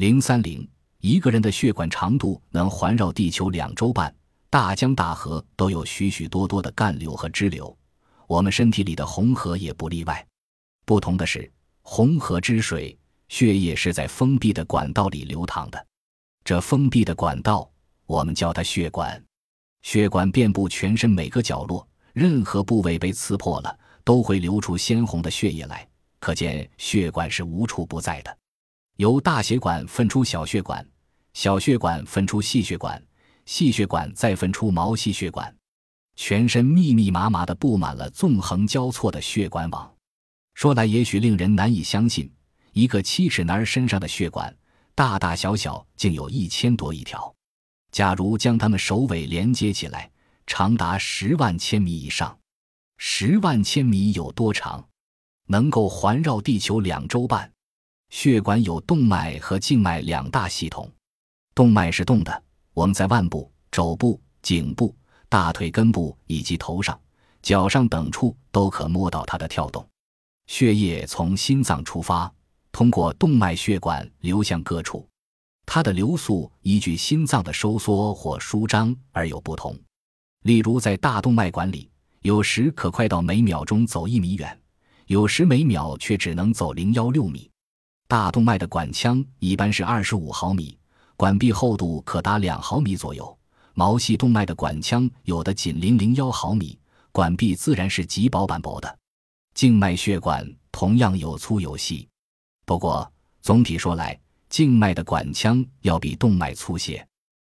零三零，一个人的血管长度能环绕地球两周半，大江大河都有许许多多的干流和支流，我们身体里的红河也不例外。不同的是，红河之水，血液是在封闭的管道里流淌的，这封闭的管道，我们叫它血管。血管遍布全身每个角落，任何部位被刺破了，都会流出鲜红的血液来。可见血管是无处不在的。由大血管分出小血管，小血管分出细血管，细血管再分出毛细血管，全身密密麻麻的布满了纵横交错的血管网。说来也许令人难以相信，一个七尺男儿身上的血管，大大小小竟有一千多亿条。假如将它们首尾连接起来，长达十万千米以上。十万千米有多长？能够环绕地球两周半。血管有动脉和静脉两大系统。动脉是动的，我们在腕部、肘部、颈部、大腿根部以及头上、脚上等处都可摸到它的跳动。血液从心脏出发，通过动脉血管流向各处。它的流速依据心脏的收缩或舒张而有不同。例如，在大动脉管里，有时可快到每秒钟走一米远，有时每秒却只能走零幺六米。大动脉的管腔一般是二十五毫米，管壁厚度可达两毫米左右。毛细动脉的管腔有的仅零零幺毫米，管壁自然是极薄板薄的。静脉血管同样有粗有细，不过总体说来。静脉的管腔要比动脉粗些，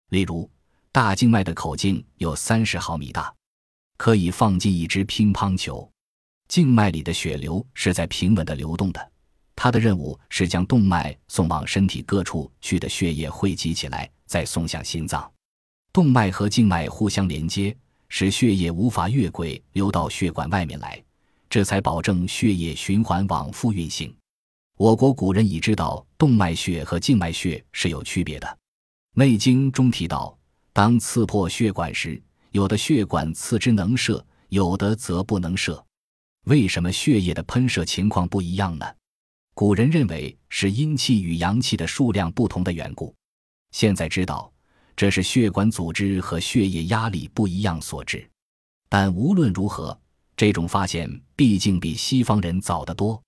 例如大静脉的口径有三十毫米大，可以放进一只乒乓球。静脉里的血流是在平稳的流动的，它的任务是将动脉送往身体各处去的血液汇集起来，再送向心脏。动脉和静脉互相连接，使血液无法越轨流到血管外面来，这才保证血液循环往复运行。我国古人已知道动脉血和静脉血是有区别的，《内经》中提到，当刺破血管时，有的血管刺之能射，有的则不能射。为什么血液的喷射情况不一样呢？古人认为是阴气与阳气的数量不同的缘故。现在知道，这是血管组织和血液压力不一样所致。但无论如何，这种发现毕竟比西方人早得多。